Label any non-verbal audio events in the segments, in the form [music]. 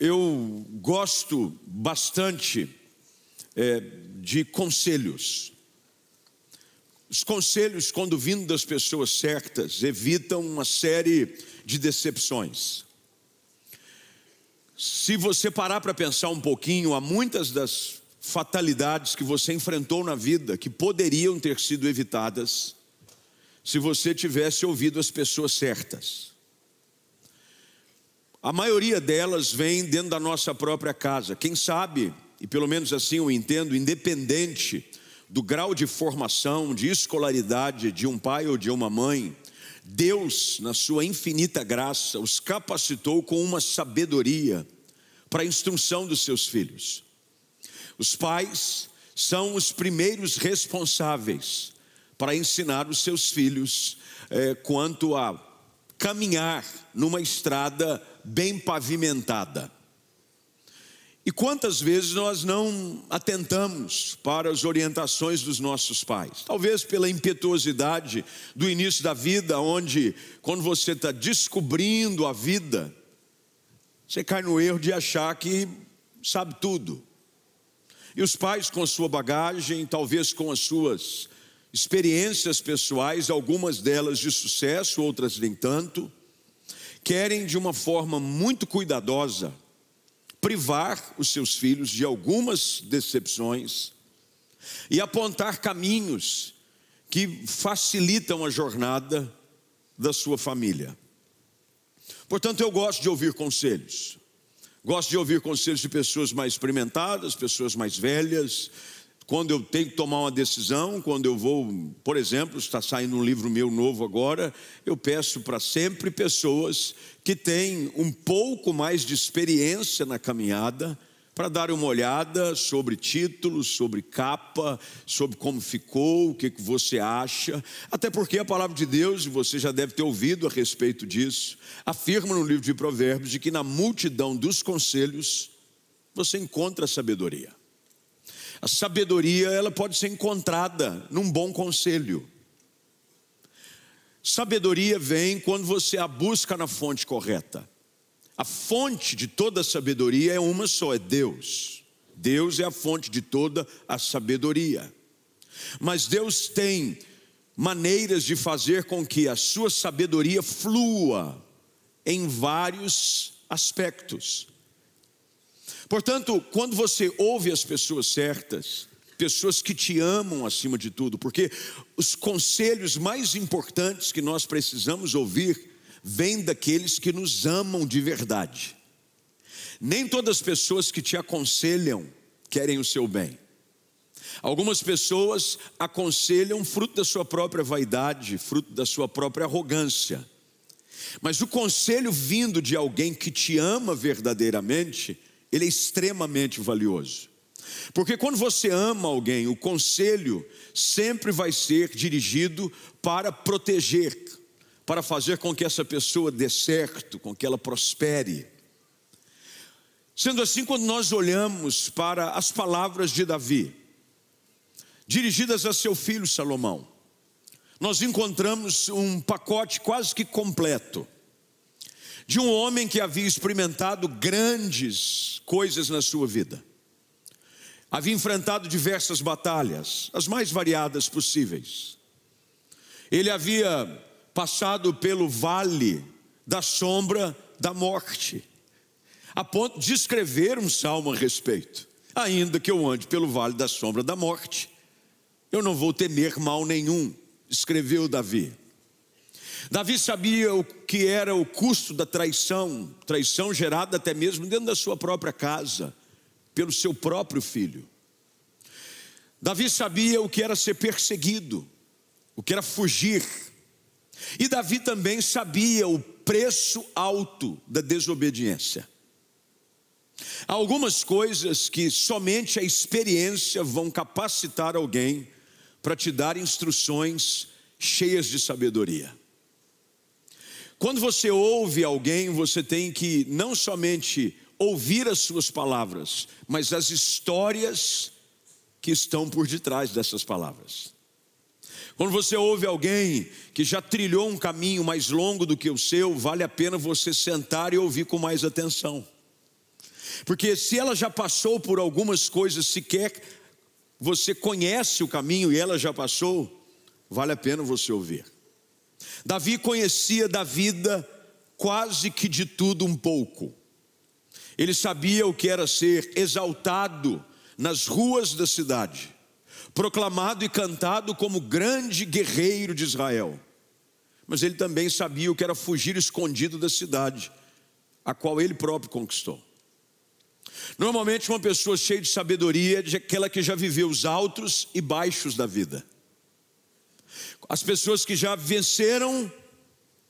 eu gosto bastante é, de conselhos. Os conselhos, quando vindo das pessoas certas, evitam uma série de decepções. Se você parar para pensar um pouquinho, há muitas das fatalidades que você enfrentou na vida que poderiam ter sido evitadas se você tivesse ouvido as pessoas certas. A maioria delas vem dentro da nossa própria casa. Quem sabe, e pelo menos assim eu entendo, independente do grau de formação, de escolaridade de um pai ou de uma mãe, Deus, na sua infinita graça, os capacitou com uma sabedoria para a instrução dos seus filhos. Os pais são os primeiros responsáveis para ensinar os seus filhos é, quanto a caminhar numa estrada bem pavimentada. E quantas vezes nós não atentamos para as orientações dos nossos pais? Talvez pela impetuosidade do início da vida, onde, quando você está descobrindo a vida, você cai no erro de achar que sabe tudo. E os pais, com sua bagagem, talvez com as suas experiências pessoais, algumas delas de sucesso, outras nem tanto, querem de uma forma muito cuidadosa privar os seus filhos de algumas decepções e apontar caminhos que facilitam a jornada da sua família. Portanto, eu gosto de ouvir conselhos. Gosto de ouvir conselhos de pessoas mais experimentadas, pessoas mais velhas. Quando eu tenho que tomar uma decisão, quando eu vou, por exemplo, está saindo um livro meu novo agora, eu peço para sempre pessoas que têm um pouco mais de experiência na caminhada para dar uma olhada sobre títulos, sobre capa, sobre como ficou, o que, você acha. Até porque a palavra de Deus, e você já deve ter ouvido a respeito disso, afirma no livro de Provérbios de que na multidão dos conselhos você encontra sabedoria. A sabedoria, ela pode ser encontrada num bom conselho. Sabedoria vem quando você a busca na fonte correta. A fonte de toda sabedoria é uma só, é Deus. Deus é a fonte de toda a sabedoria. Mas Deus tem maneiras de fazer com que a sua sabedoria flua em vários aspectos. Portanto, quando você ouve as pessoas certas, pessoas que te amam acima de tudo, porque os conselhos mais importantes que nós precisamos ouvir vem daqueles que nos amam de verdade. Nem todas as pessoas que te aconselham querem o seu bem. Algumas pessoas aconselham fruto da sua própria vaidade, fruto da sua própria arrogância. Mas o conselho vindo de alguém que te ama verdadeiramente, ele é extremamente valioso. Porque quando você ama alguém, o conselho sempre vai ser dirigido para proteger, para fazer com que essa pessoa dê certo, com que ela prospere. Sendo assim, quando nós olhamos para as palavras de Davi, dirigidas a seu filho Salomão, nós encontramos um pacote quase que completo de um homem que havia experimentado grandes coisas na sua vida. Havia enfrentado diversas batalhas, as mais variadas possíveis. Ele havia passado pelo vale da sombra da morte, a ponto de escrever um salmo a respeito. Ainda que eu ande pelo vale da sombra da morte, eu não vou temer mal nenhum, escreveu Davi. Davi sabia o que era o custo da traição, traição gerada até mesmo dentro da sua própria casa, pelo seu próprio filho. Davi sabia o que era ser perseguido, o que era fugir, e Davi também sabia o preço alto da desobediência. Há algumas coisas que somente a experiência vão capacitar alguém para te dar instruções cheias de sabedoria. Quando você ouve alguém, você tem que não somente ouvir as suas palavras, mas as histórias que estão por detrás dessas palavras. Quando você ouve alguém que já trilhou um caminho mais longo do que o seu, vale a pena você sentar e ouvir com mais atenção. Porque se ela já passou por algumas coisas, sequer você conhece o caminho e ela já passou, vale a pena você ouvir. Davi conhecia da vida quase que de tudo um pouco. Ele sabia o que era ser exaltado nas ruas da cidade, proclamado e cantado como grande guerreiro de Israel. Mas ele também sabia o que era fugir escondido da cidade, a qual ele próprio conquistou. Normalmente, uma pessoa cheia de sabedoria é aquela que já viveu os altos e baixos da vida. As pessoas que já venceram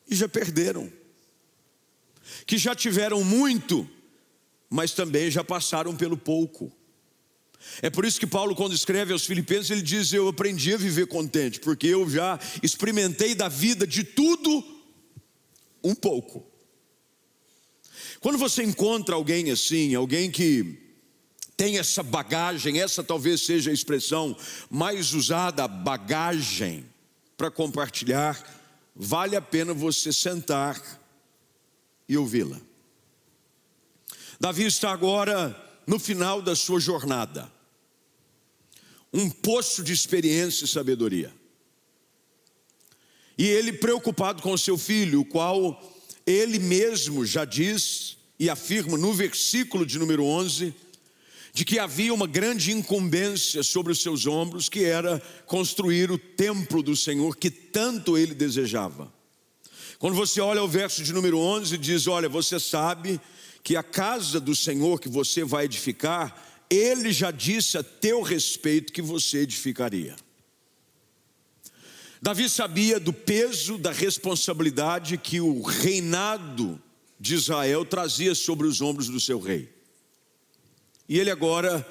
e já perderam, que já tiveram muito, mas também já passaram pelo pouco. É por isso que Paulo, quando escreve aos Filipenses, ele diz: Eu aprendi a viver contente, porque eu já experimentei da vida de tudo um pouco. Quando você encontra alguém assim, alguém que tem essa bagagem, essa talvez seja a expressão mais usada, bagagem, para compartilhar, vale a pena você sentar e ouvi-la. Davi está agora no final da sua jornada, um poço de experiência e sabedoria. E ele preocupado com seu filho, o qual ele mesmo já diz e afirma no versículo de número 11, de que havia uma grande incumbência sobre os seus ombros, que era construir o templo do Senhor que tanto ele desejava. Quando você olha o verso de número 11, diz: Olha, você sabe que a casa do Senhor que você vai edificar, ele já disse a teu respeito que você edificaria. Davi sabia do peso da responsabilidade que o reinado de Israel trazia sobre os ombros do seu rei. E ele agora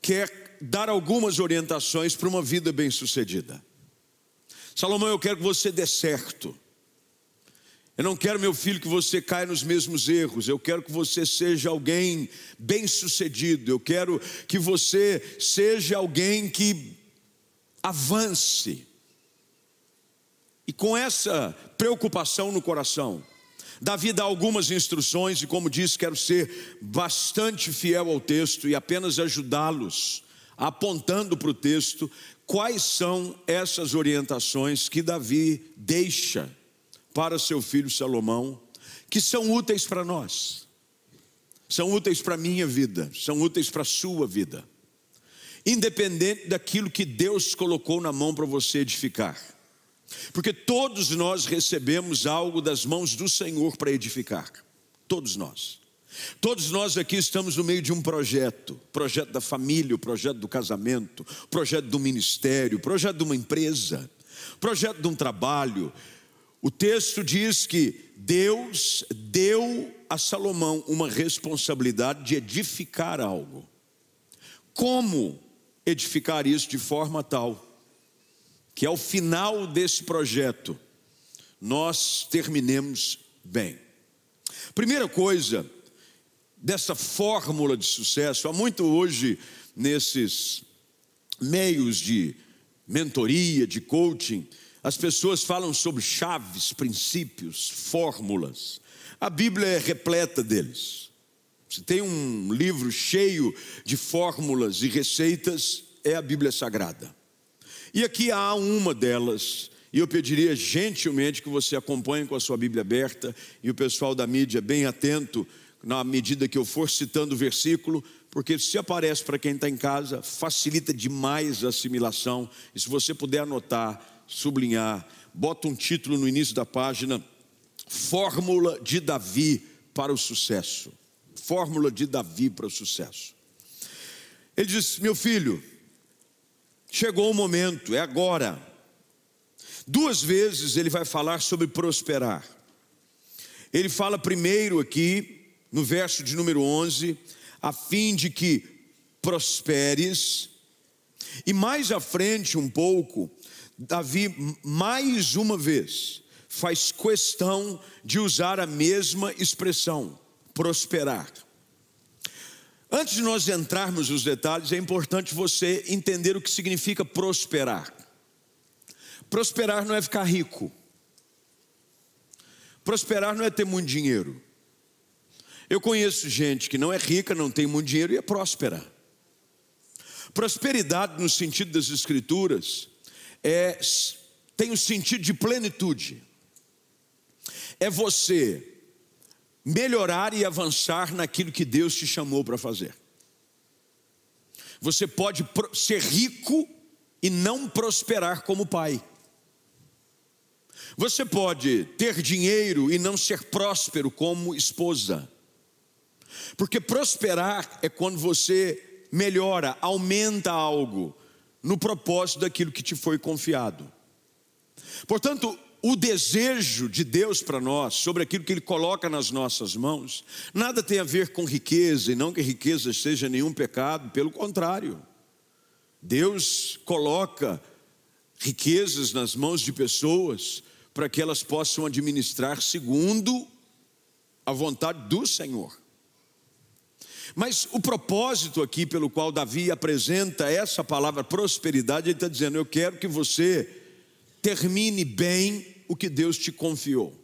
quer dar algumas orientações para uma vida bem-sucedida. Salomão, eu quero que você dê certo. Eu não quero, meu filho, que você caia nos mesmos erros. Eu quero que você seja alguém bem-sucedido. Eu quero que você seja alguém que avance. E com essa preocupação no coração, Davi dá algumas instruções e, como disse, quero ser bastante fiel ao texto e apenas ajudá-los, apontando para o texto quais são essas orientações que Davi deixa para seu filho Salomão, que são úteis para nós, são úteis para a minha vida, são úteis para a sua vida, independente daquilo que Deus colocou na mão para você edificar. Porque todos nós recebemos algo das mãos do Senhor para edificar. Todos nós. Todos nós aqui estamos no meio de um projeto, projeto da família, projeto do casamento, projeto do ministério, projeto de uma empresa, projeto de um trabalho. O texto diz que Deus deu a Salomão uma responsabilidade de edificar algo. Como edificar isso de forma tal que ao final desse projeto nós terminemos bem. Primeira coisa dessa fórmula de sucesso, há muito hoje nesses meios de mentoria, de coaching, as pessoas falam sobre chaves, princípios, fórmulas. A Bíblia é repleta deles. Se tem um livro cheio de fórmulas e receitas, é a Bíblia Sagrada. E aqui há uma delas, e eu pediria gentilmente que você acompanhe com a sua Bíblia aberta e o pessoal da mídia bem atento na medida que eu for citando o versículo, porque se aparece para quem está em casa, facilita demais a assimilação. E se você puder anotar, sublinhar, bota um título no início da página: Fórmula de Davi para o sucesso. Fórmula de Davi para o sucesso. Ele diz: Meu filho, Chegou o momento, é agora. Duas vezes ele vai falar sobre prosperar. Ele fala primeiro aqui, no verso de número 11, a fim de que prosperes. E mais à frente, um pouco, Davi, mais uma vez, faz questão de usar a mesma expressão, prosperar. Antes de nós entrarmos nos detalhes, é importante você entender o que significa prosperar. Prosperar não é ficar rico. Prosperar não é ter muito dinheiro. Eu conheço gente que não é rica, não tem muito dinheiro e é próspera. Prosperidade, no sentido das Escrituras, é, tem o sentido de plenitude. É você melhorar e avançar naquilo que Deus te chamou para fazer. Você pode ser rico e não prosperar como pai. Você pode ter dinheiro e não ser próspero como esposa. Porque prosperar é quando você melhora, aumenta algo no propósito daquilo que te foi confiado. Portanto, o desejo de Deus para nós, sobre aquilo que Ele coloca nas nossas mãos, nada tem a ver com riqueza, e não que riqueza seja nenhum pecado, pelo contrário. Deus coloca riquezas nas mãos de pessoas para que elas possam administrar segundo a vontade do Senhor. Mas o propósito aqui pelo qual Davi apresenta essa palavra prosperidade, ele está dizendo: Eu quero que você termine bem o que Deus te confiou.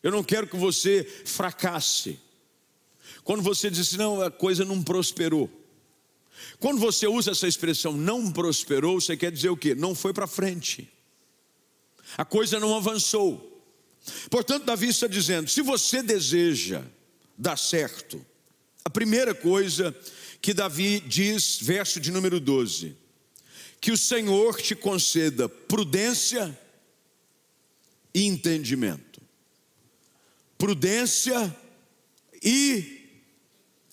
Eu não quero que você fracasse. Quando você diz assim, não, a coisa não prosperou. Quando você usa essa expressão não prosperou, você quer dizer o quê? Não foi para frente. A coisa não avançou. Portanto, Davi está dizendo: se você deseja dar certo, a primeira coisa que Davi diz, verso de número 12: que o Senhor te conceda prudência e entendimento. Prudência e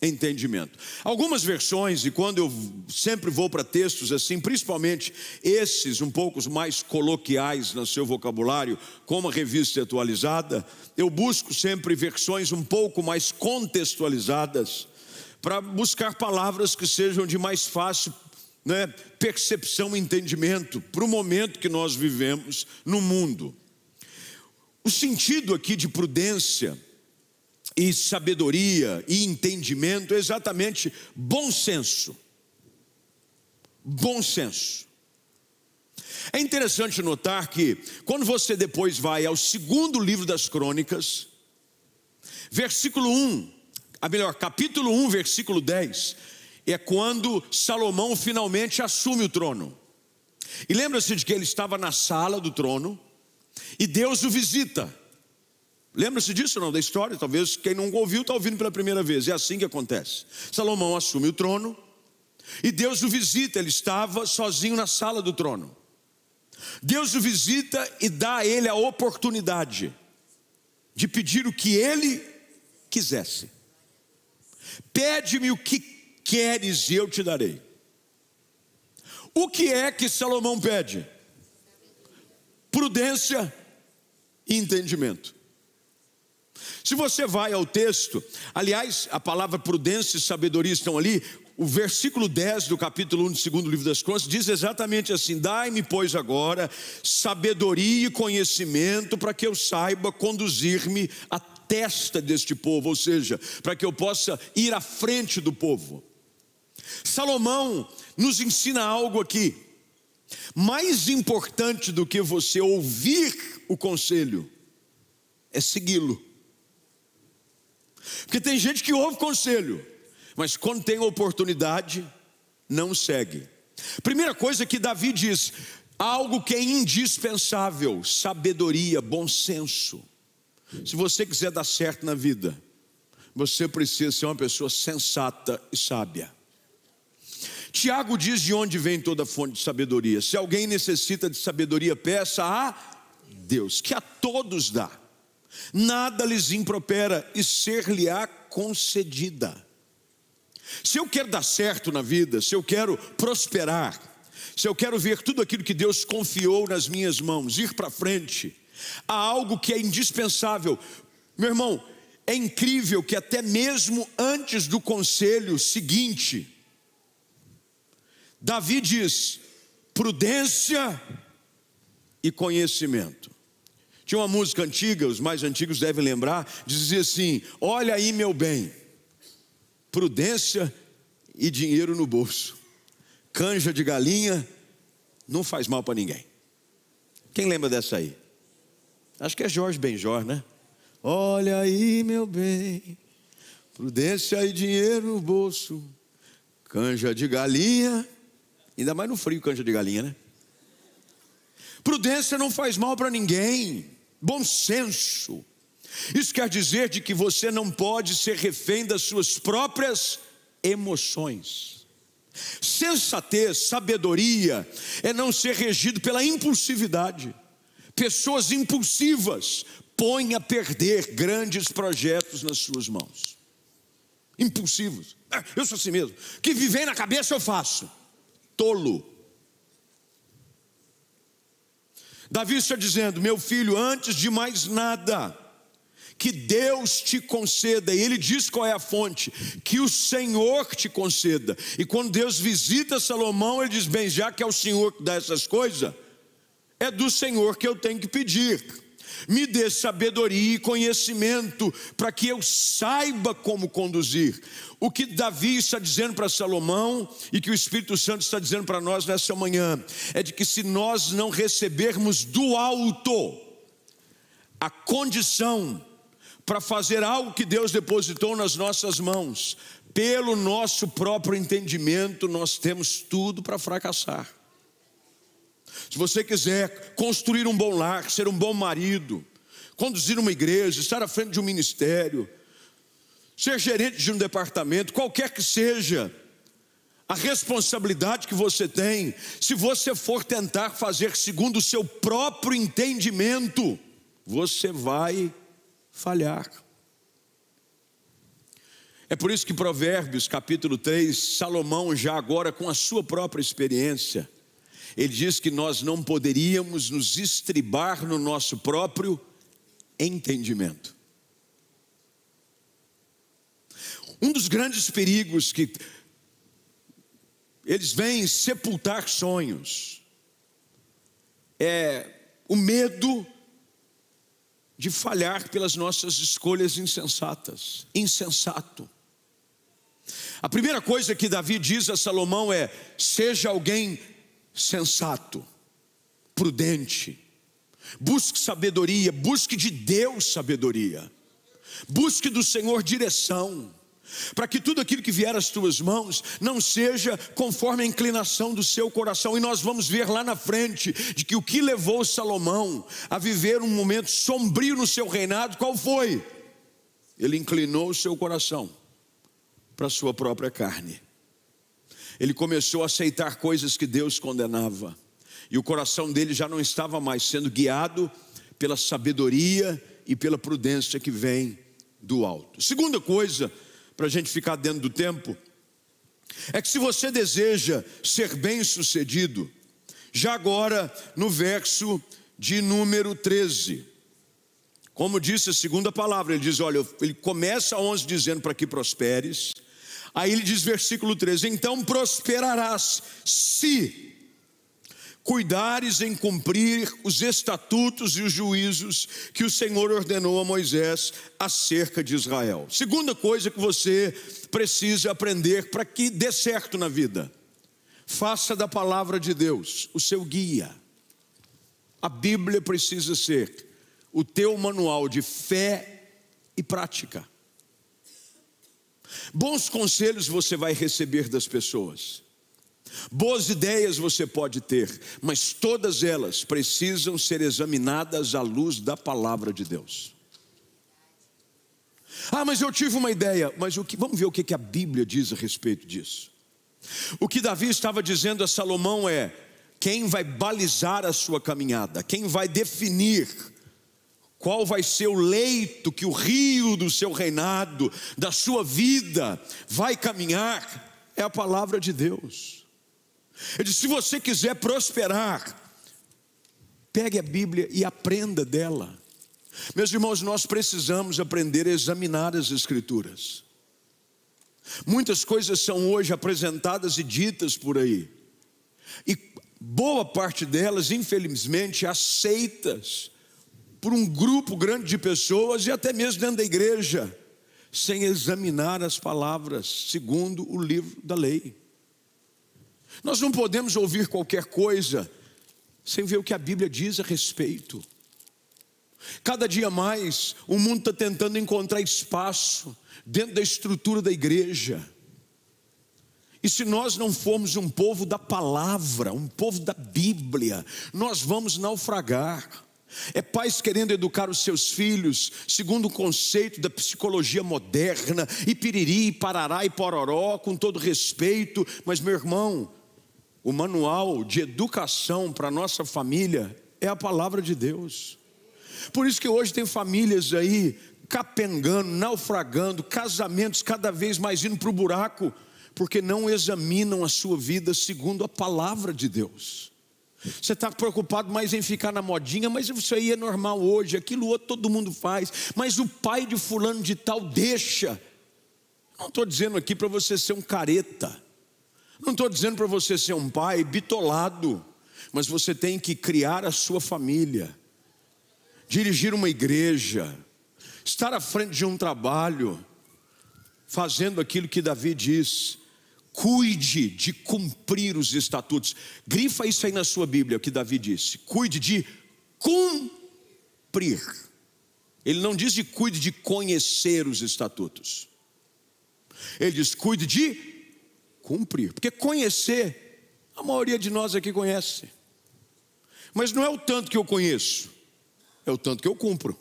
entendimento. Algumas versões, e quando eu sempre vou para textos assim, principalmente esses um pouco mais coloquiais no seu vocabulário, como a revista atualizada, eu busco sempre versões um pouco mais contextualizadas, para buscar palavras que sejam de mais fácil né, percepção e entendimento para o momento que nós vivemos no mundo. O sentido aqui de prudência, e sabedoria e entendimento é exatamente bom senso. Bom senso. É interessante notar que, quando você depois vai ao segundo livro das crônicas, versículo 1, a melhor, capítulo 1, versículo 10, é quando Salomão finalmente assume o trono. E lembra-se de que ele estava na sala do trono e Deus o visita. Lembra-se disso não, da história? Talvez quem não ouviu está ouvindo pela primeira vez. É assim que acontece. Salomão assume o trono e Deus o visita. Ele estava sozinho na sala do trono. Deus o visita e dá a ele a oportunidade de pedir o que ele quisesse. Pede-me o que queres e eu te darei. O que é que Salomão pede? Prudência e entendimento. Se você vai ao texto, aliás, a palavra prudência e sabedoria estão ali, o versículo 10 do capítulo 1 do segundo livro das Crônicas diz exatamente assim: Dai-me, pois, agora sabedoria e conhecimento para que eu saiba conduzir-me à testa deste povo, ou seja, para que eu possa ir à frente do povo. Salomão nos ensina algo aqui, mais importante do que você ouvir o conselho, é segui-lo. Porque tem gente que ouve conselho, mas quando tem oportunidade, não segue. Primeira coisa que Davi diz: algo que é indispensável, sabedoria, bom senso. Se você quiser dar certo na vida, você precisa ser uma pessoa sensata e sábia. Tiago diz de onde vem toda fonte de sabedoria. Se alguém necessita de sabedoria, peça a Deus, que a todos dá nada lhes impropera e ser-lhe-á concedida. Se eu quero dar certo na vida, se eu quero prosperar, se eu quero ver tudo aquilo que Deus confiou nas minhas mãos, ir para frente, há algo que é indispensável. Meu irmão, é incrível que até mesmo antes do conselho seguinte, Davi diz: prudência e conhecimento. Tinha uma música antiga, os mais antigos devem lembrar, dizia assim: Olha aí, meu bem, prudência e dinheiro no bolso, canja de galinha não faz mal para ninguém. Quem lembra dessa aí? Acho que é Jorge Benjor, né? Olha aí, meu bem, Prudência e dinheiro no bolso, canja de galinha, ainda mais no frio, canja de galinha, né? Prudência não faz mal para ninguém, bom senso. Isso quer dizer de que você não pode ser refém das suas próprias emoções. Sensatez, sabedoria é não ser regido pela impulsividade. Pessoas impulsivas põem a perder grandes projetos nas suas mãos. Impulsivos. Ah, eu sou assim mesmo. Que viver na cabeça eu faço. Tolo. Davi está dizendo: Meu filho, antes de mais nada, que Deus te conceda, e ele diz qual é a fonte, que o Senhor te conceda. E quando Deus visita Salomão, ele diz: Bem, já que é o Senhor que dá essas coisas, é do Senhor que eu tenho que pedir. Me dê sabedoria e conhecimento para que eu saiba como conduzir. O que Davi está dizendo para Salomão e que o Espírito Santo está dizendo para nós nessa manhã é de que se nós não recebermos do alto a condição para fazer algo que Deus depositou nas nossas mãos, pelo nosso próprio entendimento, nós temos tudo para fracassar. Se você quiser construir um bom lar, ser um bom marido, conduzir uma igreja, estar à frente de um ministério, ser gerente de um departamento, qualquer que seja a responsabilidade que você tem, se você for tentar fazer segundo o seu próprio entendimento, você vai falhar. É por isso que Provérbios capítulo 3, Salomão, já agora com a sua própria experiência, ele diz que nós não poderíamos nos estribar no nosso próprio entendimento. Um dos grandes perigos que eles vêm sepultar sonhos é o medo de falhar pelas nossas escolhas insensatas, insensato. A primeira coisa que Davi diz a Salomão é: seja alguém sensato, prudente, busque sabedoria, busque de Deus sabedoria, busque do Senhor direção para que tudo aquilo que vier às tuas mãos não seja conforme a inclinação do seu coração. E nós vamos ver lá na frente de que o que levou Salomão a viver um momento sombrio no seu reinado, qual foi? Ele inclinou o seu coração para a sua própria carne. Ele começou a aceitar coisas que Deus condenava. E o coração dele já não estava mais sendo guiado pela sabedoria e pela prudência que vem do alto. Segunda coisa, para a gente ficar dentro do tempo, é que se você deseja ser bem-sucedido, já agora no verso de número 13, como disse a segunda palavra, ele diz: olha, ele começa 11 dizendo para que prosperes, aí ele diz, versículo 13: então prosperarás se cuidares em cumprir os estatutos e os juízos que o Senhor ordenou a Moisés acerca de Israel. Segunda coisa que você precisa aprender para que dê certo na vida: faça da palavra de Deus o seu guia. A Bíblia precisa ser o teu manual de fé e prática. Bons conselhos você vai receber das pessoas. Boas ideias você pode ter, mas todas elas precisam ser examinadas à luz da palavra de Deus. Ah, mas eu tive uma ideia, mas o que, vamos ver o que, a Bíblia diz a respeito disso. O que Davi estava dizendo a Salomão é: quem vai balizar a sua caminhada, quem vai definir qual vai ser o leito que o rio do seu reinado, da sua vida, vai caminhar, é a palavra de Deus. Ele disse: se você quiser prosperar, pegue a Bíblia e aprenda dela. Meus irmãos, nós precisamos aprender a examinar as Escrituras. Muitas coisas são hoje apresentadas e ditas por aí, e boa parte delas, infelizmente, aceitas por um grupo grande de pessoas e até mesmo dentro da igreja, sem examinar as palavras segundo o livro da lei. Nós não podemos ouvir qualquer coisa sem ver o que a Bíblia diz a respeito. Cada dia mais o mundo está tentando encontrar espaço dentro da estrutura da igreja. E se nós não formos um povo da palavra, um povo da Bíblia, nós vamos naufragar. É pais querendo educar os seus filhos segundo o conceito da psicologia moderna, e piriri, parará e pororó, com todo respeito, mas meu irmão, o manual de educação para nossa família é a palavra de Deus. Por isso que hoje tem famílias aí capengando, naufragando, casamentos cada vez mais indo para o buraco, porque não examinam a sua vida segundo a palavra de Deus. Você está preocupado mais em ficar na modinha, mas isso aí é normal hoje, aquilo outro todo mundo faz, mas o pai de fulano de tal deixa. Não estou dizendo aqui para você ser um careta, não estou dizendo para você ser um pai bitolado, mas você tem que criar a sua família, dirigir uma igreja, estar à frente de um trabalho, fazendo aquilo que Davi diz: cuide de cumprir os estatutos. Grifa isso aí na sua Bíblia, o que Davi disse: cuide de cumprir. Ele não diz de cuide de conhecer os estatutos. Ele diz cuide de cumprir. Porque conhecer, a maioria de nós aqui conhece. Mas não é o tanto que eu conheço, é o tanto que eu cumpro.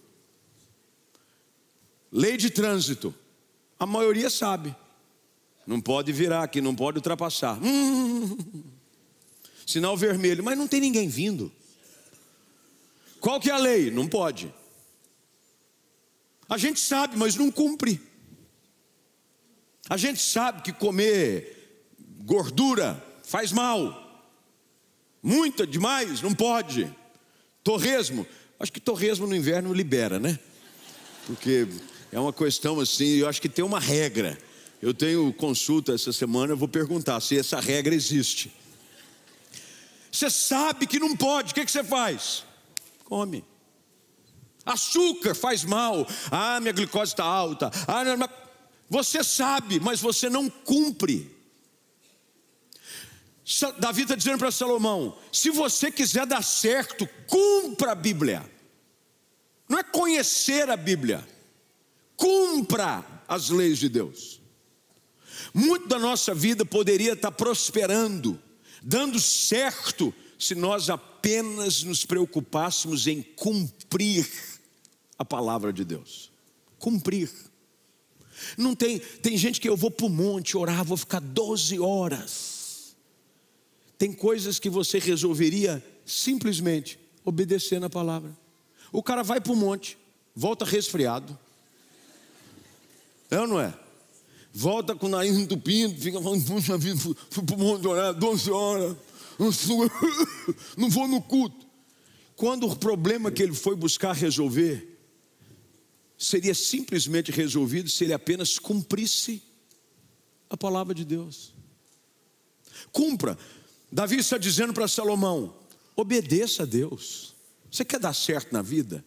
Lei de trânsito, a maioria sabe. Não pode virar aqui, não pode ultrapassar. Hum, sinal vermelho, mas não tem ninguém vindo. Qual que é a lei? Não pode. A gente sabe, mas não cumpre. A gente sabe que comer gordura faz mal. Muita demais, não pode. Torresmo, acho que torresmo no inverno libera, né? Porque é uma questão assim, eu acho que tem uma regra. Eu tenho consulta essa semana, vou perguntar se essa regra existe. Você sabe que não pode, o que, que você faz? Come. Açúcar faz mal. Ah, minha glicose está alta. Ah, não, você sabe, mas você não cumpre. Davi está dizendo para Salomão: se você quiser dar certo, cumpra a Bíblia. Não é conhecer a Bíblia, cumpra as leis de Deus. Muito da nossa vida poderia estar prosperando, dando certo, se nós apenas nos preocupássemos em cumprir a palavra de Deus. Cumprir. Não tem, tem gente que eu vou para o monte orar, vou ficar 12 horas. Tem coisas que você resolveria simplesmente obedecendo a palavra. O cara vai para o monte, volta resfriado. É ou não é? Volta com o nariz entupido, fica falando, puxa vida, fui, fui para o monte orar 12 horas, [laughs] não vou no culto. Quando o problema que ele foi buscar resolver, seria simplesmente resolvido se ele apenas cumprisse a palavra de Deus. Cumpra. Davi está dizendo para Salomão: obedeça a Deus. Você quer dar certo na vida?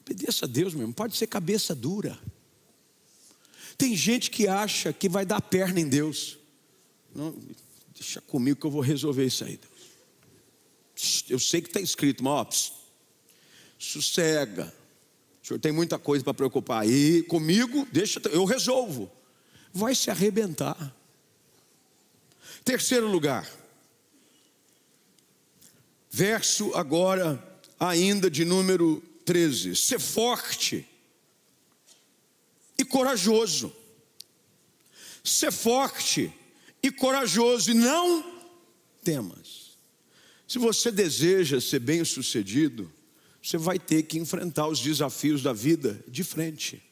Obedeça a Deus mesmo. Pode ser cabeça dura. Tem gente que acha que vai dar perna em Deus. Não, deixa comigo que eu vou resolver isso aí. Eu sei que está escrito, pss, sossega. O senhor tem muita coisa para preocupar aí. Comigo, deixa, eu resolvo. Vai se arrebentar. Terceiro lugar. Verso agora, ainda de número 13. Ser forte e corajoso. Ser forte e corajoso e não temas. Se você deseja ser bem-sucedido, você vai ter que enfrentar os desafios da vida de frente.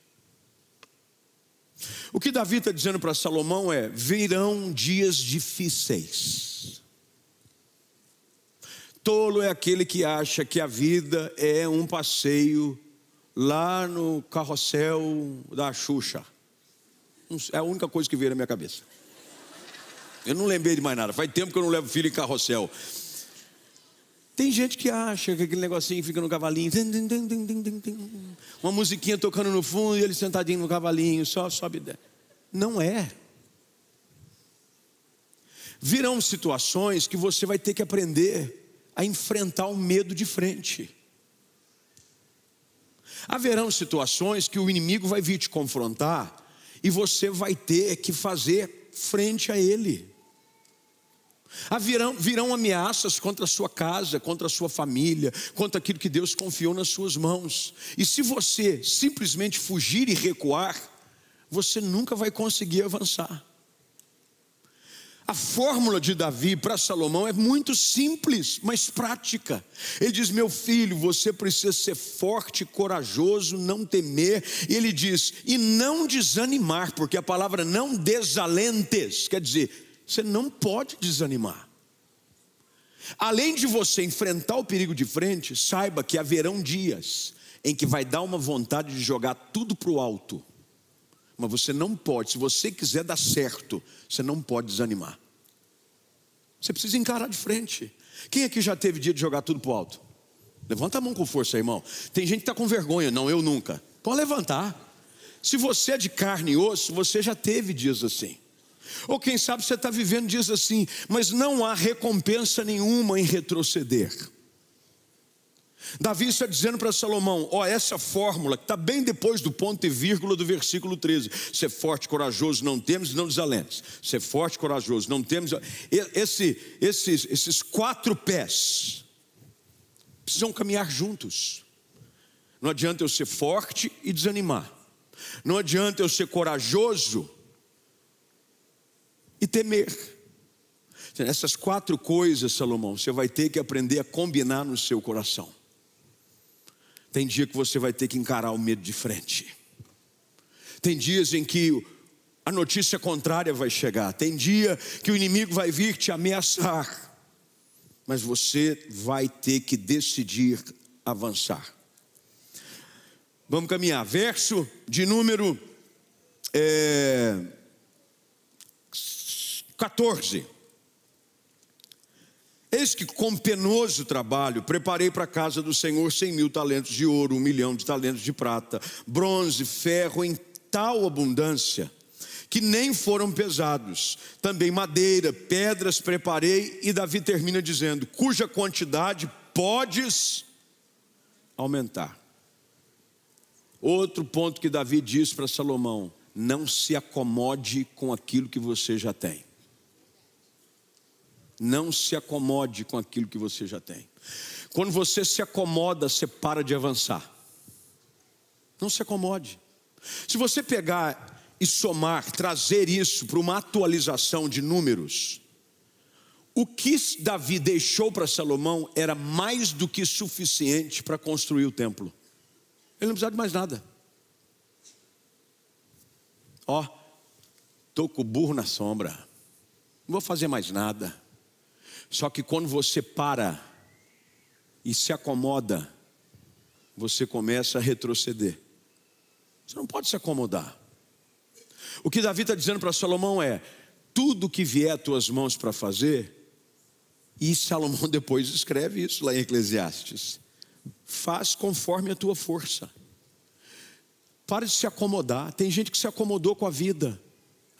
O que Davi está dizendo para Salomão é: virão dias difíceis. Tolo é aquele que acha que a vida é um passeio lá no carrossel da Xuxa. É a única coisa que veio na minha cabeça. Eu não lembrei de mais nada. Faz tempo que eu não levo filho em carrossel. Tem gente que acha que aquele negocinho fica no cavalinho, uma musiquinha tocando no fundo e ele sentadinho no cavalinho, só sobe. Não é. Virão situações que você vai ter que aprender a enfrentar o medo de frente. Haverão situações que o inimigo vai vir te confrontar e você vai ter que fazer frente a ele. Haverão, virão ameaças contra a sua casa, contra a sua família, contra aquilo que Deus confiou nas suas mãos. E se você simplesmente fugir e recuar, você nunca vai conseguir avançar. A fórmula de Davi para Salomão é muito simples, mas prática. Ele diz: Meu filho, você precisa ser forte, corajoso, não temer. E ele diz: E não desanimar, porque a palavra não desalentes quer dizer, você não pode desanimar. Além de você enfrentar o perigo de frente, saiba que haverão dias em que vai dar uma vontade de jogar tudo para o alto. Mas você não pode, se você quiser dar certo, você não pode desanimar. Você precisa encarar de frente. Quem aqui já teve dia de jogar tudo para o alto? Levanta a mão com força, irmão. Tem gente que está com vergonha, não, eu nunca. Pode levantar. Se você é de carne e osso, você já teve dias assim. Ou quem sabe você está vivendo dias assim, mas não há recompensa nenhuma em retroceder. Davi está dizendo para Salomão: ó, essa fórmula que está bem depois do ponto e vírgula do versículo 13: ser forte, corajoso, não temos e não desalentes. Ser forte, corajoso, não temos. Esse, esses, esses quatro pés precisam caminhar juntos. Não adianta eu ser forte e desanimar. Não adianta eu ser corajoso e temer. Essas quatro coisas, Salomão, você vai ter que aprender a combinar no seu coração. Tem dia que você vai ter que encarar o medo de frente. Tem dias em que a notícia contrária vai chegar. Tem dia que o inimigo vai vir te ameaçar. Mas você vai ter que decidir avançar. Vamos caminhar. Verso de número é, 14. Eis que com penoso trabalho preparei para a casa do Senhor cem mil talentos de ouro, um milhão de talentos de prata, bronze, ferro em tal abundância que nem foram pesados. Também madeira, pedras preparei, e Davi termina dizendo: cuja quantidade podes aumentar. Outro ponto que Davi diz para Salomão: não se acomode com aquilo que você já tem. Não se acomode com aquilo que você já tem. Quando você se acomoda, você para de avançar. Não se acomode. Se você pegar e somar, trazer isso para uma atualização de números, o que Davi deixou para Salomão era mais do que suficiente para construir o templo. Ele não precisava de mais nada. Ó, estou com o burro na sombra, não vou fazer mais nada. Só que quando você para e se acomoda, você começa a retroceder. Você não pode se acomodar. O que Davi está dizendo para Salomão é: tudo que vier às tuas mãos para fazer, e Salomão [laughs] depois escreve isso lá em Eclesiastes: faz conforme a tua força. Para de se acomodar. Tem gente que se acomodou com a vida.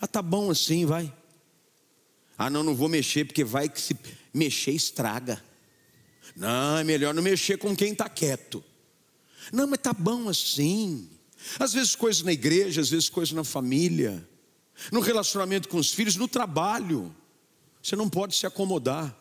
Ah, tá bom assim, vai. Ah, não, não vou mexer porque vai que se mexer estraga. Não, é melhor não mexer com quem está quieto. Não, mas tá bom assim. Às vezes coisas na igreja, às vezes coisas na família, no relacionamento com os filhos, no trabalho. Você não pode se acomodar.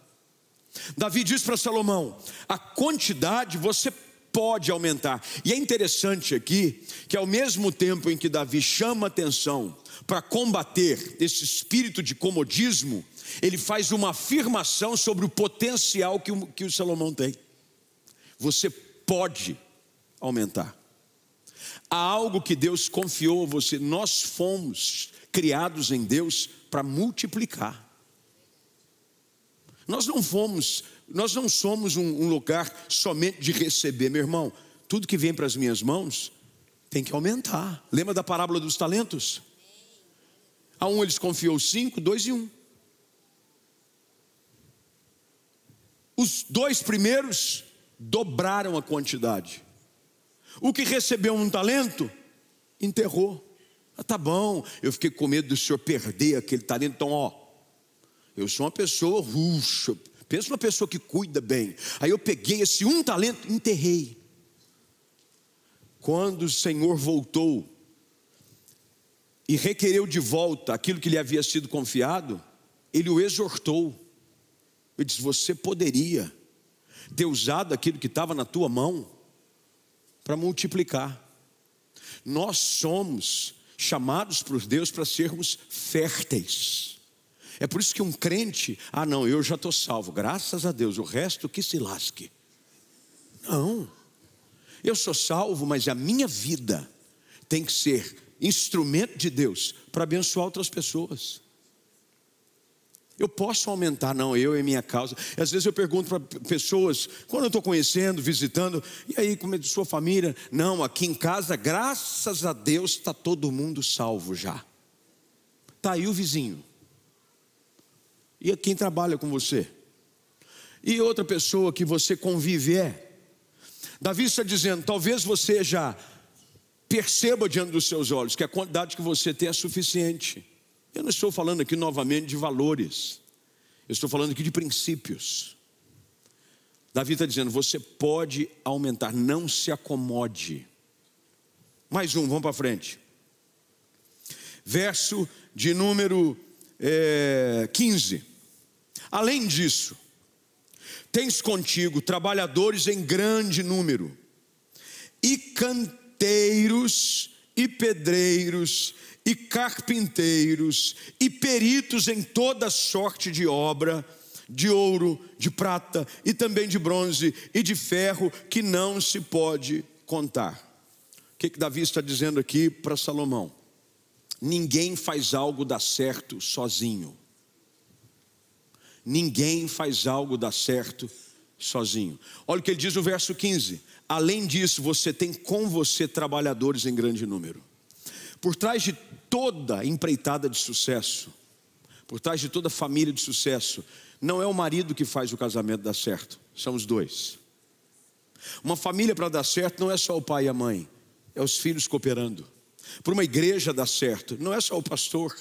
Davi diz para Salomão: a quantidade você pode aumentar. E é interessante aqui que ao mesmo tempo em que Davi chama atenção para combater esse espírito de comodismo, ele faz uma afirmação sobre o potencial que o, que o Salomão tem. Você pode aumentar. Há algo que Deus confiou a você. Nós fomos criados em Deus para multiplicar. Nós não fomos, nós não somos um, um lugar somente de receber, meu irmão. Tudo que vem para as minhas mãos tem que aumentar. Lembra da parábola dos talentos? A um eles confiou cinco, dois e um. Os dois primeiros dobraram a quantidade. O que recebeu um talento, enterrou. Ah, tá bom, eu fiquei com medo do senhor perder aquele talento. Então, ó, eu sou uma pessoa ruxa. Pensa numa pessoa que cuida bem. Aí eu peguei esse um talento, enterrei. quando o Senhor voltou e requereu de volta aquilo que lhe havia sido confiado, ele o exortou. Ele disse: Você poderia ter usado aquilo que estava na tua mão para multiplicar. Nós somos chamados por Deus para sermos férteis. É por isso que um crente, ah, não, eu já estou salvo, graças a Deus, o resto que se lasque. Não, eu sou salvo, mas a minha vida tem que ser instrumento de Deus para abençoar outras pessoas. Eu posso aumentar, não, eu e minha causa. Às vezes eu pergunto para pessoas, quando eu estou conhecendo, visitando, e aí, como é de sua família? Não, aqui em casa, graças a Deus, está todo mundo salvo já. Está aí o vizinho. E quem trabalha com você? E outra pessoa que você convive é. Davi está dizendo: talvez você já perceba diante dos seus olhos que a quantidade que você tem é suficiente. Eu não estou falando aqui novamente de valores, eu estou falando aqui de princípios. Davi está dizendo: você pode aumentar, não se acomode. Mais um, vamos para frente. Verso de número é, 15. Além disso, tens contigo trabalhadores em grande número, e canteiros, e pedreiros, e carpinteiros, e peritos em toda sorte de obra, de ouro, de prata, e também de bronze, e de ferro, que não se pode contar. O que, que Davi está dizendo aqui para Salomão? Ninguém faz algo dar certo sozinho. Ninguém faz algo dar certo sozinho. Olha o que ele diz no verso 15: Além disso, você tem com você trabalhadores em grande número. Por trás de toda empreitada de sucesso, por trás de toda família de sucesso, não é o marido que faz o casamento dar certo, são os dois. Uma família para dar certo não é só o pai e a mãe, é os filhos cooperando. Para uma igreja dar certo, não é só o pastor.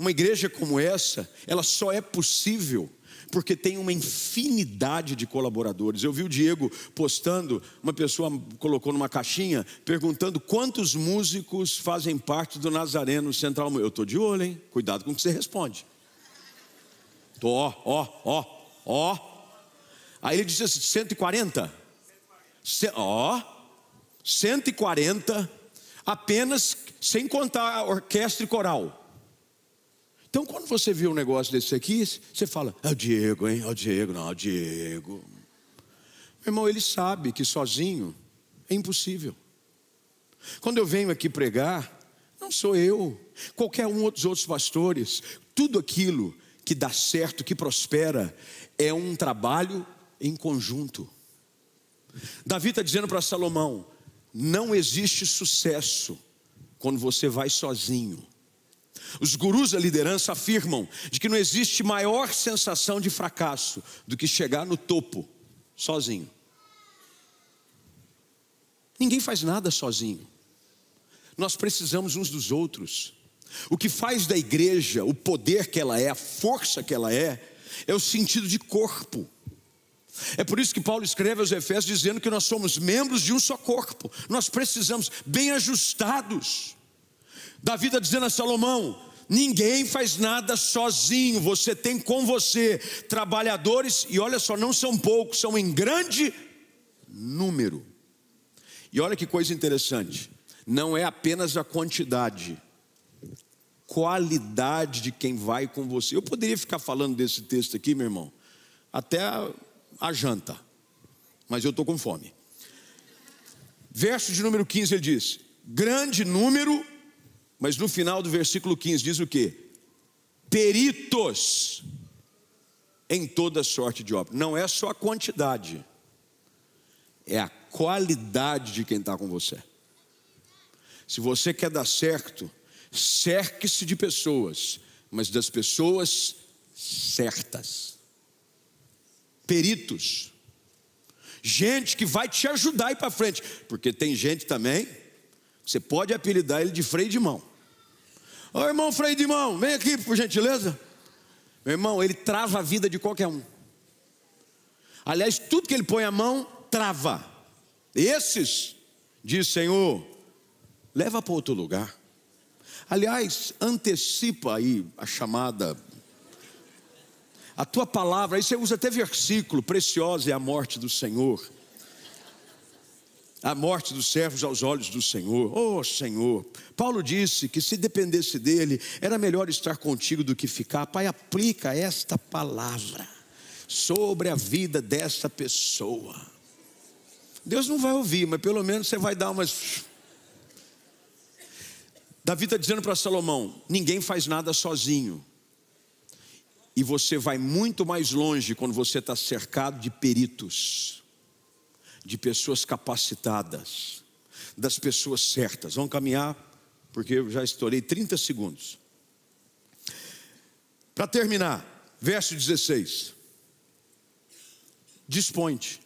Uma igreja como essa, ela só é possível porque tem uma infinidade de colaboradores. Eu vi o Diego postando, uma pessoa colocou numa caixinha, perguntando quantos músicos fazem parte do Nazareno Central. Eu estou de olho, hein? Cuidado com o que você responde. Tô, ó, ó, ó, ó. Aí ele disse assim: 140? Ó, 140, apenas sem contar orquestra e coral. Então, quando você vê um negócio desse aqui, você fala, é o Diego, hein? É o Diego, não, é o Diego. Meu irmão, ele sabe que sozinho é impossível. Quando eu venho aqui pregar, não sou eu, qualquer um dos outros pastores, tudo aquilo que dá certo, que prospera, é um trabalho em conjunto. Davi está dizendo para Salomão: não existe sucesso quando você vai sozinho. Os gurus da liderança afirmam de que não existe maior sensação de fracasso do que chegar no topo sozinho. Ninguém faz nada sozinho. Nós precisamos uns dos outros. O que faz da igreja o poder que ela é, a força que ela é, é o sentido de corpo. É por isso que Paulo escreve aos Efésios dizendo que nós somos membros de um só corpo. Nós precisamos bem ajustados. Davi está dizendo a Salomão: ninguém faz nada sozinho, você tem com você trabalhadores, e olha só, não são poucos, são em grande número. E olha que coisa interessante, não é apenas a quantidade, qualidade de quem vai com você. Eu poderia ficar falando desse texto aqui, meu irmão, até a, janta, mas eu estou com fome. Verso de número 15 ele diz: grande número mas no final do versículo 15 diz o que? Peritos em toda sorte de obra. Não é só a quantidade, é a qualidade de quem está com você. Se você quer dar certo, cerque-se de pessoas, mas das pessoas certas. Peritos. Gente que vai te ajudar a ir para frente, porque tem gente também, você pode apelidar ele de freio de mão. Ô irmão freio de mão, vem aqui por gentileza. Meu irmão, ele trava a vida de qualquer um. Aliás, tudo que ele põe a mão, trava. Esses, Diz, Senhor, leva para outro lugar. Aliás, antecipa aí a chamada. A tua palavra, aí você usa até versículo, preciosa é a morte do Senhor. A morte dos servos aos olhos do Senhor. Oh, Senhor. Paulo disse que se dependesse dele, era melhor estar contigo do que ficar. Pai, aplica esta palavra sobre a vida desta pessoa. Deus não vai ouvir, mas pelo menos você vai dar umas. Davi está dizendo para Salomão: ninguém faz nada sozinho. E você vai muito mais longe quando você está cercado de peritos, de pessoas capacitadas, das pessoas certas. Vamos caminhar, porque eu já estourei 30 segundos. Para terminar, verso 16. Dispõe-te.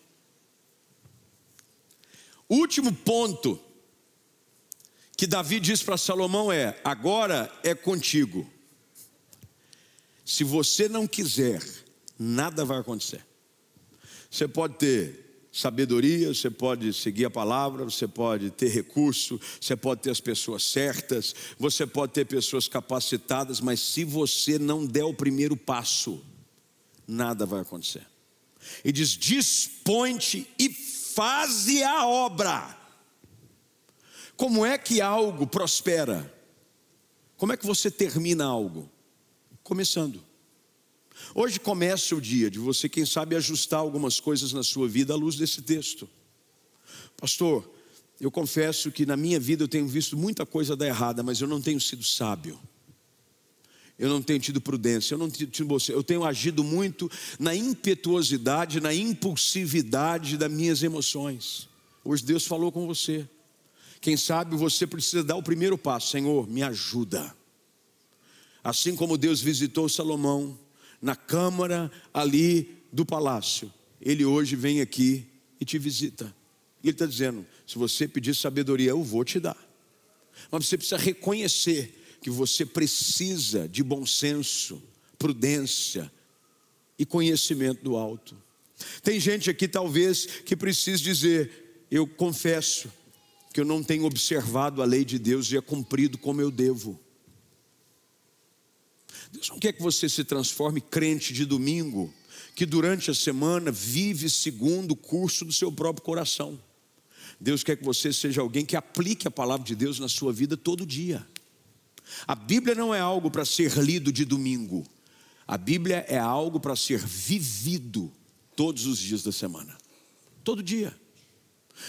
Último ponto que Davi diz para Salomão é: agora é contigo. Se você não quiser, nada vai acontecer. Você pode ter sabedoria, você pode seguir a palavra, você pode ter recurso, você pode ter as pessoas certas, você pode ter pessoas capacitadas, mas se você não der o primeiro passo, nada vai acontecer. E diz: dispõe-te e faze a obra. Como é que algo prospera? Como é que você termina algo? Começando. Hoje começa o dia de você, quem sabe, ajustar algumas coisas na sua vida à luz desse texto. Pastor, eu confesso que na minha vida eu tenho visto muita coisa dar errada, mas eu não tenho sido sábio. Eu não tenho tido prudência, eu não tenho tido eu tenho agido muito na impetuosidade, na impulsividade das minhas emoções. Hoje Deus falou com você. Quem sabe você precisa dar o primeiro passo, Senhor, me ajuda. Assim como Deus visitou Salomão na câmara ali do palácio, ele hoje vem aqui e te visita. E ele está dizendo: se você pedir sabedoria, eu vou te dar. Mas você precisa reconhecer que você precisa de bom senso, prudência e conhecimento do alto. Tem gente aqui, talvez, que precisa dizer: Eu confesso que eu não tenho observado a lei de Deus e é cumprido como eu devo. Deus não quer que você se transforme crente de domingo, que durante a semana vive segundo o curso do seu próprio coração. Deus quer que você seja alguém que aplique a palavra de Deus na sua vida todo dia. A Bíblia não é algo para ser lido de domingo. A Bíblia é algo para ser vivido todos os dias da semana. Todo dia.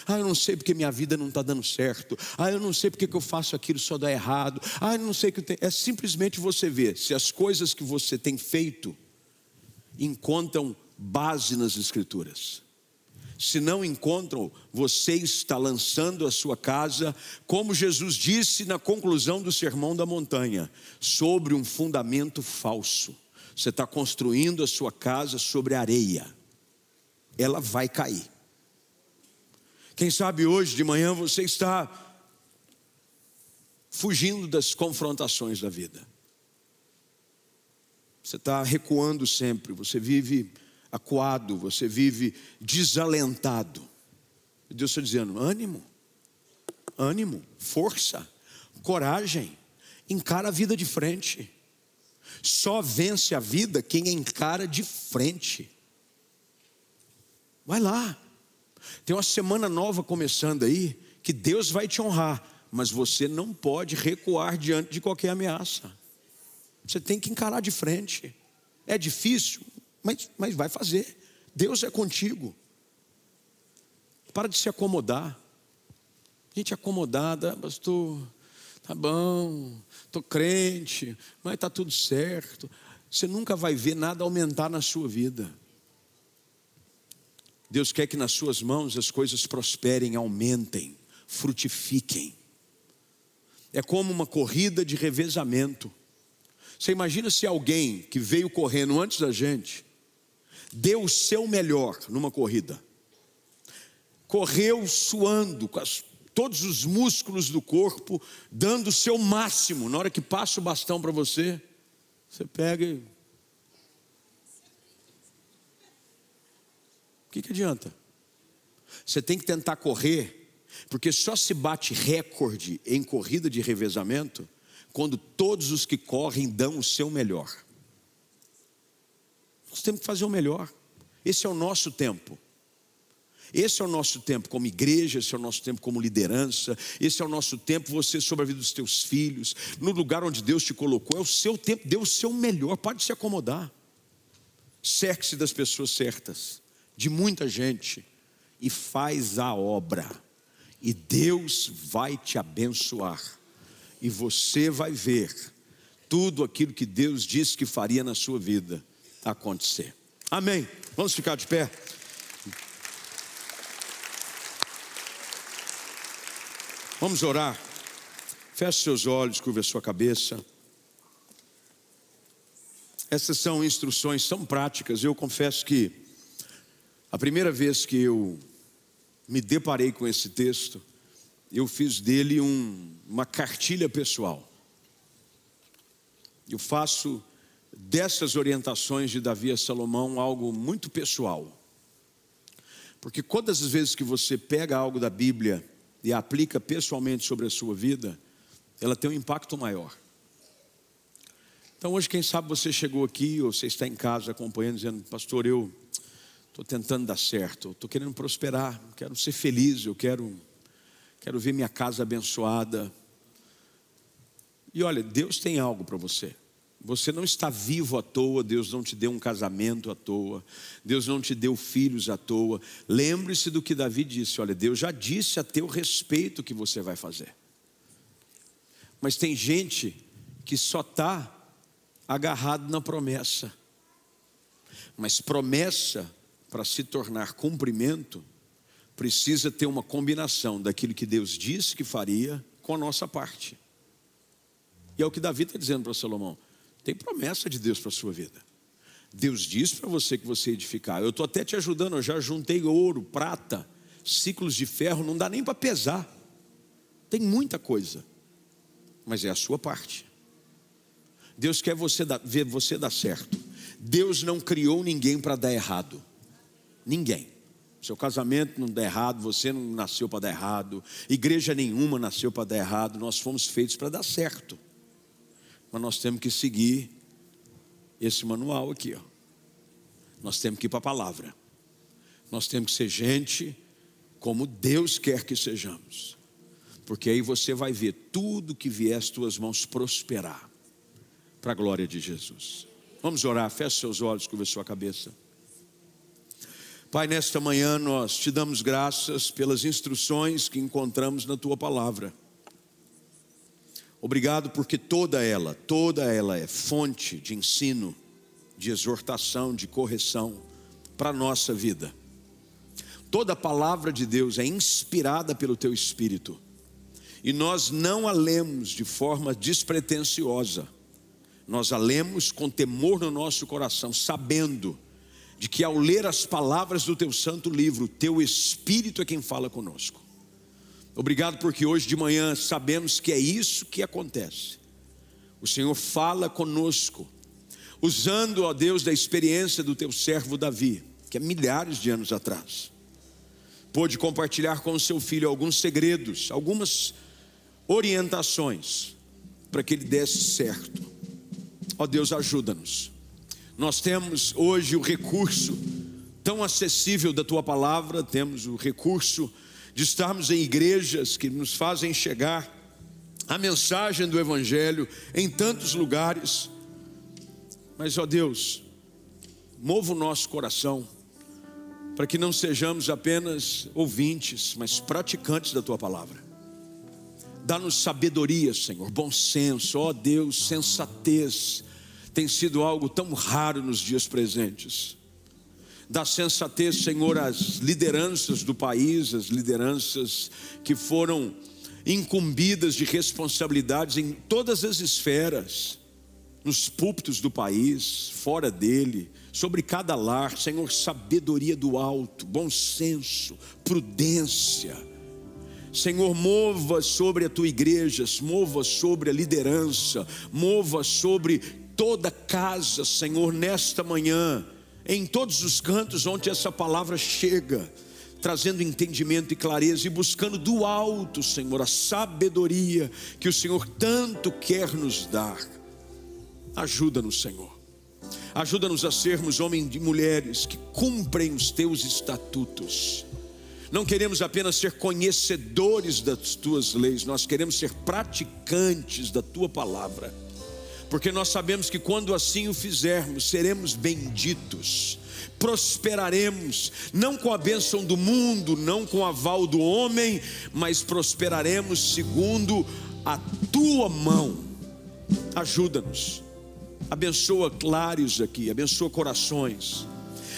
Ah, eu não sei porque minha vida não está dando certo. Ah, eu não sei porque que eu faço aquilo só dá errado. Ah, eu não sei que tem. É simplesmente você ver se as coisas que você tem feito encontram base nas Escrituras. Se não encontram, você está lançando a sua casa, como Jesus disse na conclusão do Sermão da Montanha, sobre um fundamento falso. Você está construindo a sua casa sobre areia, ela vai cair. Quem sabe hoje de manhã você está fugindo das confrontações da vida. Você está recuando sempre, você vive acuado, você vive desalentado. Deus está dizendo: ânimo, ânimo, força, coragem, encara a vida de frente. Só vence a vida quem encara de frente. Vai lá. Tem uma semana nova começando aí, que Deus vai te honrar, mas você não pode recuar diante de qualquer ameaça. Você tem que encarar de frente. É difícil, mas, mas vai fazer. Deus é contigo. Para de se acomodar. Gente acomodada, pastor, tá bom, estou crente, mas está tudo certo. Você nunca vai ver nada aumentar na sua vida. Deus quer que nas suas mãos as coisas prosperem, aumentem, frutifiquem. É como uma corrida de revezamento. Você imagina se alguém que veio correndo antes da gente deu o seu melhor numa corrida, correu suando, com as, todos os músculos do corpo, dando o seu máximo. Na hora que passa o bastão para você, você pega e. que, que adianta? Você tem que tentar correr Porque só se bate recorde em corrida de revezamento quando todos os que correm dão o seu melhor. Nós temos que fazer o melhor. Esse é o nosso tempo. Esse é o nosso tempo como igreja, esse é o nosso tempo como liderança, esse é o nosso tempo você sobre a vida dos teus filhos, no lugar onde Deus te colocou, é o seu tempo, dê o seu melhor, pode se acomodar. Cerque-se das pessoas certas, de muita gente, e faz a obra, e Deus vai te abençoar, e você vai ver tudo aquilo que Deus disse que faria na sua vida acontecer. Amém. Vamos ficar de pé. Vamos orar. Feche seus olhos, curva sua cabeça. Essas são instruções tão práticas. Eu confesso que a primeira vez que eu me deparei com esse texto, eu fiz dele um, uma cartilha pessoal. Eu faço dessas orientações de Davi a Salomão algo muito pessoal. Porque todas as vezes que você pega algo da Bíblia e aplica pessoalmente sobre a sua vida, ela tem um impacto maior. Então hoje, quem sabe você chegou aqui ou você está em casa acompanhando, dizendo, pastor, eu estou tentando dar certo, estou querendo prosperar, quero ser feliz, eu quero, quero ver minha casa abençoada. E olha, Deus tem algo para você. Você não está vivo à toa, Deus não te deu um casamento à toa, Deus não te deu filhos à toa. Lembre-se do que Davi disse: olha, Deus já disse a teu respeito o que você vai fazer. Mas tem gente que só está agarrado na promessa. Mas promessa, para se tornar cumprimento, precisa ter uma combinação daquilo que Deus disse que faria com a nossa parte. E é o que Davi está dizendo para Salomão. Tem promessa de Deus para a sua vida. Deus diz para você que você edificar. Eu estou até te ajudando, eu já juntei ouro, prata, ciclos de ferro, não dá nem para pesar. Tem muita coisa, mas é a sua parte. Deus quer você dar, ver você dar certo. Deus não criou ninguém para dar errado. Ninguém. Seu casamento não dá errado, você não nasceu para dar errado, igreja nenhuma nasceu para dar errado, nós fomos feitos para dar certo mas nós temos que seguir esse manual aqui. Ó. Nós temos que ir para a palavra. Nós temos que ser gente como Deus quer que sejamos. Porque aí você vai ver tudo que vier às tuas mãos prosperar. Para a glória de Jesus. Vamos orar, feche seus olhos, curva sua cabeça. Pai, nesta manhã nós te damos graças pelas instruções que encontramos na tua palavra. Obrigado porque toda ela, toda ela é fonte de ensino, de exortação, de correção para a nossa vida. Toda a palavra de Deus é inspirada pelo teu espírito. E nós não a lemos de forma despretensiosa. Nós a lemos com temor no nosso coração, sabendo de que ao ler as palavras do teu santo livro, teu espírito é quem fala conosco. Obrigado porque hoje de manhã sabemos que é isso que acontece. O Senhor fala conosco, usando, ó Deus, da experiência do teu servo Davi, que é milhares de anos atrás. Pôde compartilhar com o seu filho alguns segredos, algumas orientações, para que ele desse certo. Ó Deus, ajuda-nos. Nós temos hoje o recurso tão acessível da tua palavra, temos o recurso de estarmos em igrejas que nos fazem chegar a mensagem do Evangelho em tantos lugares. Mas, ó Deus, mova o nosso coração para que não sejamos apenas ouvintes, mas praticantes da tua palavra. Dá-nos sabedoria, Senhor, bom senso, ó Deus, sensatez. Tem sido algo tão raro nos dias presentes da sensatez, Senhor, às lideranças do país, as lideranças que foram incumbidas de responsabilidades em todas as esferas, nos púlpitos do país, fora dele, sobre cada lar, Senhor, sabedoria do alto, bom senso, prudência. Senhor, mova sobre a tua igreja, mova sobre a liderança, mova sobre toda casa, Senhor, nesta manhã em todos os cantos onde essa palavra chega, trazendo entendimento e clareza e buscando do alto, Senhor, a sabedoria que o Senhor tanto quer nos dar. Ajuda-nos, Senhor. Ajuda-nos a sermos homens e mulheres que cumprem os teus estatutos. Não queremos apenas ser conhecedores das tuas leis, nós queremos ser praticantes da tua palavra. Porque nós sabemos que quando assim o fizermos, seremos benditos, prosperaremos, não com a bênção do mundo, não com o aval do homem, mas prosperaremos segundo a tua mão. Ajuda-nos Abençoa Clares aqui, abençoa corações.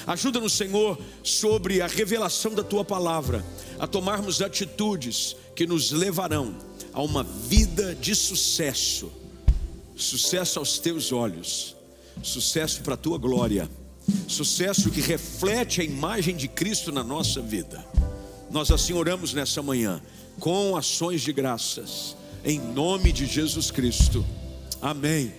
Ajuda-nos, Senhor, sobre a revelação da tua palavra, a tomarmos atitudes que nos levarão a uma vida de sucesso, sucesso aos teus olhos, sucesso para a tua glória, sucesso que reflete a imagem de Cristo na nossa vida. Nós assim oramos nessa manhã, com ações de graças, em nome de Jesus Cristo. Amém.